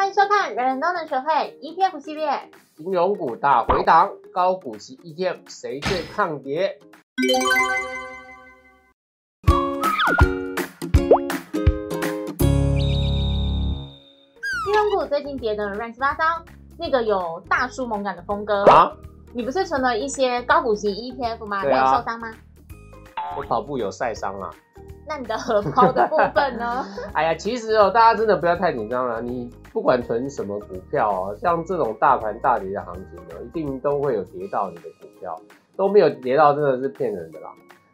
欢迎收看《人人都能学会 ETF 系列》。金融股大回档，高股息 ETF 谁最抗跌？金融股最近跌得乱七八糟，那个有大叔猛感的峰哥，啊，你不是存了一些高股息 ETF 吗？对啊你有受伤吗？我跑步有晒伤啊。那你的荷包的部分呢？哎呀，其实哦，大家真的不要太紧张了。你不管存什么股票哦，像这种大盘大跌的行情呢，一定都会有跌到你的股票，都没有跌到真的是骗人的啦。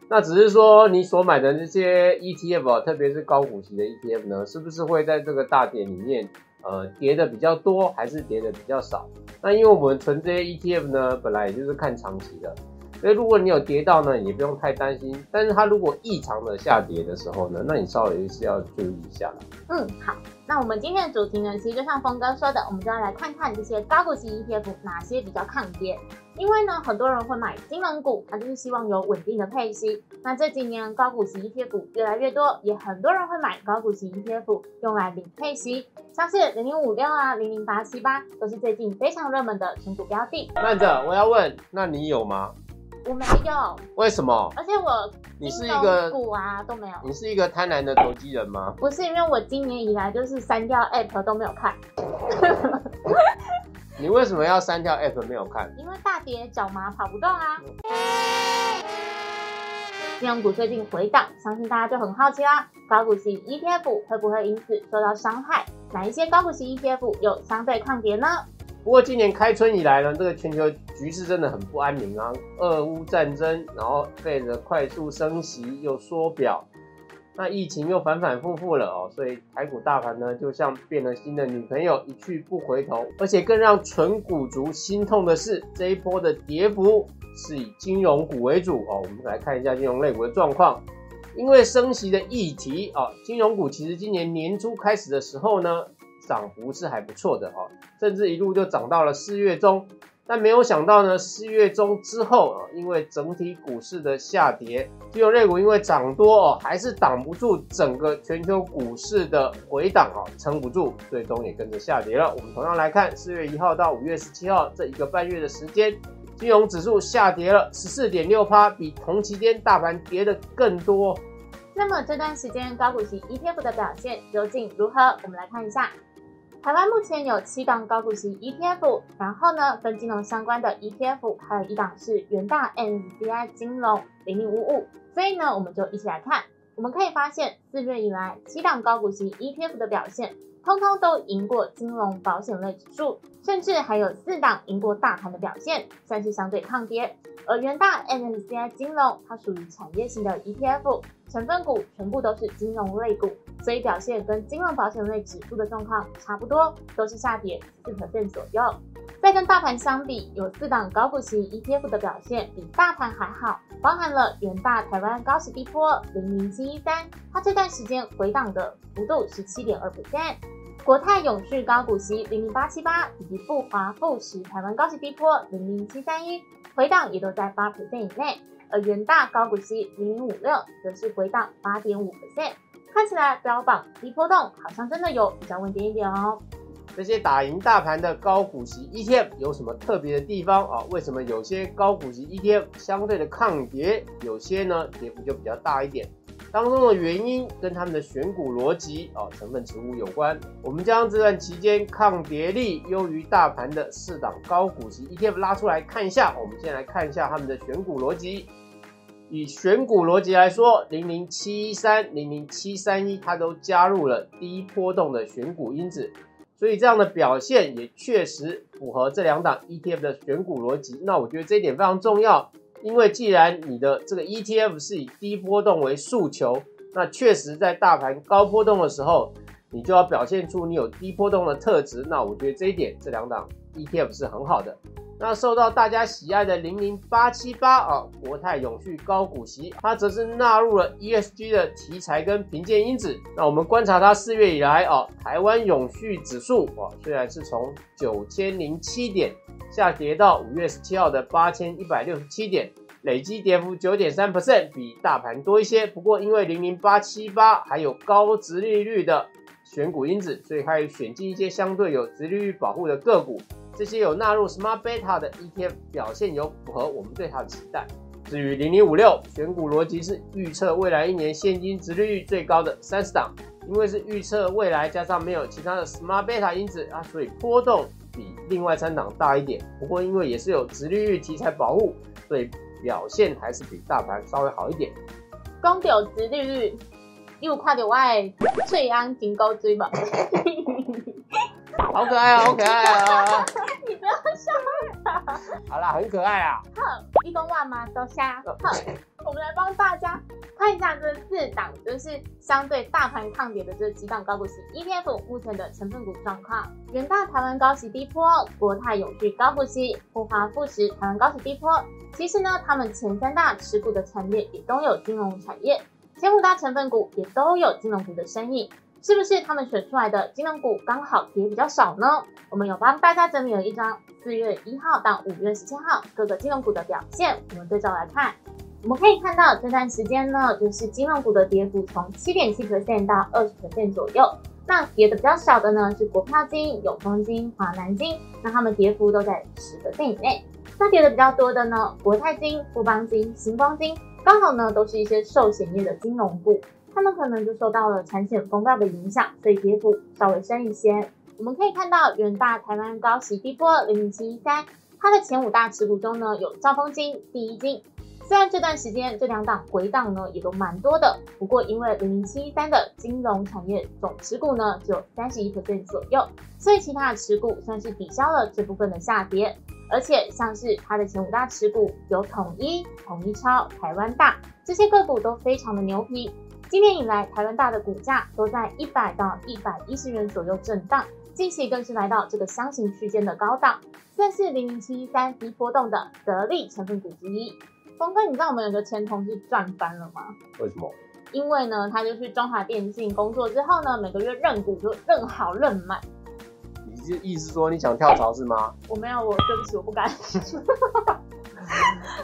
那只是说你所买的这些 ETF，特别是高股息的 ETF 呢，是不是会在这个大跌里面，呃，跌的比较多，还是跌的比较少？那因为我们存这些 ETF 呢，本来也就是看长期的，所以如果你有跌到呢，也不用太担心。但是它如果异常的下跌的时候呢，那你稍微是要注意一下了。嗯，好。那我们今天的主题呢，其实就像峰哥说的，我们就要来看看这些高股息 ETF 哪些比较抗跌。因为呢，很多人会买金融股，他就是希望有稳定的配息。那这几年高股息 ETF 越来越多，也很多人会买高股息 ETF 用来领配息，像是零零五六啊、零零八七八，都是最近非常热门的存股标的。慢着，我要问，那你有吗？我没有，为什么？而且我你是一个股啊都没有。你是一个贪婪的投机人吗？不是因为我今年以来就是删掉 App 都没有看，你为什么要删掉 App 没有看？因为大跌脚麻跑不动啊。金融股最近回档，相信大家就很好奇啦，高股息 ETF 会不会因此受到伤害？哪一些高股息 ETF 有相对抗跌呢？不过今年开春以来呢，这个全球局势真的很不安宁啊，俄乌战争，然后费着快速升息又缩表，那疫情又反反复复了哦，所以台股大盘呢就像变了心的女朋友，一去不回头。而且更让纯股族心痛的是，这一波的跌幅是以金融股为主哦。我们来看一下金融类股的状况。因为升息的议题啊，金融股其实今年年初开始的时候呢，涨幅是还不错的哦，甚至一路就涨到了四月中。但没有想到呢，四月中之后啊，因为整体股市的下跌，金融类股因为涨多哦，还是挡不住整个全球股市的回档啊，撑不住，最终也跟着下跌了。我们同样来看，四月一号到五月十七号这一个半月的时间，金融指数下跌了十四点六趴，比同期间大盘跌的更多。那么这段时间高股息 ETF 的表现究竟如何？我们来看一下。台湾目前有七档高股息 ETF，然后呢，跟金融相关的 ETF 还有一档是元大 NCI 金融零零五五，所以呢，我们就一起来看。我们可以发现，四月以来七档高股息 ETF 的表现，通通都赢过金融保险类指数，甚至还有四档赢过大盘的表现，算是相对抗跌。而元大 MNCI 金融它属于产业型的 ETF，成分股全部都是金融类股，所以表现跟金融保险类指数的状况差不多，都是下跌四成半左右。再跟大盘相比，有四档高股息 ETF 的表现比大盘还好，包含了元大台湾高息低波零零七一三，它这段时间回档的幅度是七点二百分。国泰永续高股息零零八七八以及富华富时台湾高息低波零零七三一回档也都在八 percent 以内，而元大高股息零零五六则是回档八点五 percent，看起来标榜低波动好像真的有比较稳定一点哦。这些打赢大盘的高股息 ETF 有什么特别的地方啊？为什么有些高股息 ETF 相对的抗跌，有些呢跌幅就比较大一点？当中的原因跟他们的选股逻辑啊、成分持股有关。我们将这段期间抗跌力优于大盘的四档高股息 ETF 拉出来看一下。我们先来看一下他们的选股逻辑。以选股逻辑来说，零零七一三、零零七三一，它都加入了低波动的选股因子。所以这样的表现也确实符合这两档 ETF 的选股逻辑。那我觉得这一点非常重要，因为既然你的这个 ETF 是以低波动为诉求，那确实在大盘高波动的时候，你就要表现出你有低波动的特质。那我觉得这一点，这两档 ETF 是很好的。那受到大家喜爱的零零八七八啊，国泰永续高股息，它则是纳入了 ESG 的题材跟评鉴因子。那我们观察它四月以来啊，台湾永续指数啊，虽然是从九千零七点下跌到五月十七号的八千一百六十七点，累计跌幅九点三 percent，比大盘多一些。不过因为零零八七八还有高值利率的选股因子，所以开始选进一些相对有殖利率保护的个股。这些有纳入 Smart Beta 的 ETF 表现有符合我们对它的期待。至于零零五六选股逻辑是预测未来一年现金殖利率最高的三十档，因为是预测未来加上没有其他的 Smart Beta 因子啊，所以波动比另外三档大一点。不过因为也是有直利率题材保护，所以表现还是比大盘稍微好一点。公有直利率又看到我的最安金钩追吧。好可爱啊，好可爱啊！你不要笑。好啦，很可爱啊。哼，一公万吗？都瞎。哼，我们来帮大家看一下这四档，就是相对大盘抗跌的这几档高股息 ETF 目前的成分股状况。元大台湾高息低波，国泰永续高股息，富华富时台湾高息低波。其实呢，他们前三大持股的产业也都有金融产业，前五大成分股也都有金融股的身影。是不是他们选出来的金融股刚好跌比较少呢？我们有帮大家整理了一张四月一号到五月十七号各个金融股的表现，我们对照来看，我们可以看到这段时间呢，就是金融股的跌幅从七点七百分到二十百分左右。那跌的比较少的呢是国票金、永丰金、华南金，那它们跌幅都在十百分以内。那跌的比较多的呢，国泰金、富邦金、星光金，刚好呢都是一些寿险业的金融股。他们可能就受到了产险风暴的影响，所以跌幅稍微深一些。我们可以看到远大台湾高息低波零零七一三，它的前五大持股中呢有兆丰金、第一金。虽然这段时间这两档回档呢也都蛮多的，不过因为零零七一三的金融产业总持股呢只有三十一个点左右，所以其他的持股算是抵消了这部分的下跌。而且像是它的前五大持股有统一、统一超、台湾大这些个股都非常的牛皮。今年以来，台湾大的股价都在一百到一百一十元左右震荡，近期更是来到这个箱型区间的高档，算是零零七一三低波动的得力成分股之一。峰哥，你知道我们有个前同事赚翻了吗？为什么？因为呢，他就去中华电信工作之后呢，每个月认股就认好认满。你是意思说你想跳槽是吗？我没有，我对不起，我不敢。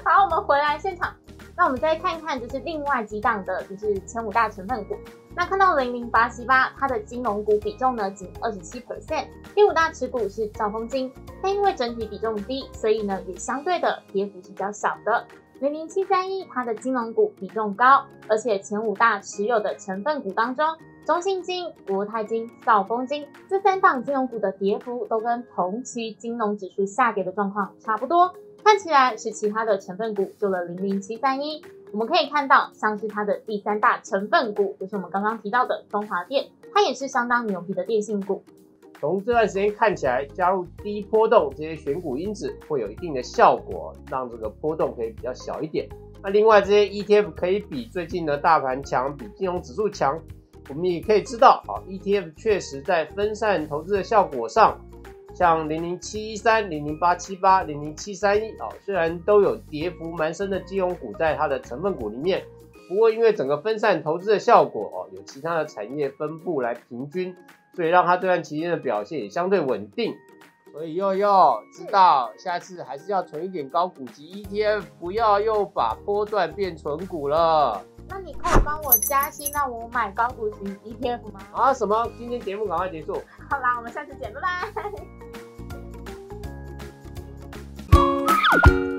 好，我们回来现场。那我们再看看，就是另外几档的，就是前五大成分股。那看到零零八七八，它的金融股比重呢仅二十七 percent，第五大持股是兆丰金，但因为整体比重低，所以呢也相对的跌幅是比较小的。零零七三一，它的金融股比重高，而且前五大持有的成分股当中，中信金、国泰金、兆丰金这三档金融股的跌幅都跟同期金融指数下跌的状况差不多。看起来是其他的成分股救了零零七三一，我们可以看到，像是它的第三大成分股，就是我们刚刚提到的中华电，它也是相当牛皮的电信股。从这段时间看起来，加入低波动这些选股因子会有一定的效果，让这个波动可以比较小一点。那另外这些 ETF 可以比最近的大盘强，比金融指数强，我们也可以知道啊，ETF 确实在分散投资的效果上。像零零七一三、零零八七八、零零七三一啊，虽然都有跌幅蛮深的金融股在它的成分股里面，不过因为整个分散投资的效果哦，有其他的产业分布来平均，所以让它这段期间的表现也相对稳定。所以悠悠知道，下次还是要存一点高股息 ETF，不要又把波段变存股了。那你可以帮我加薪，让我买高股息 ETF 吗？啊，什么？今天节目赶快结束。好啦，我们下次见，拜拜。you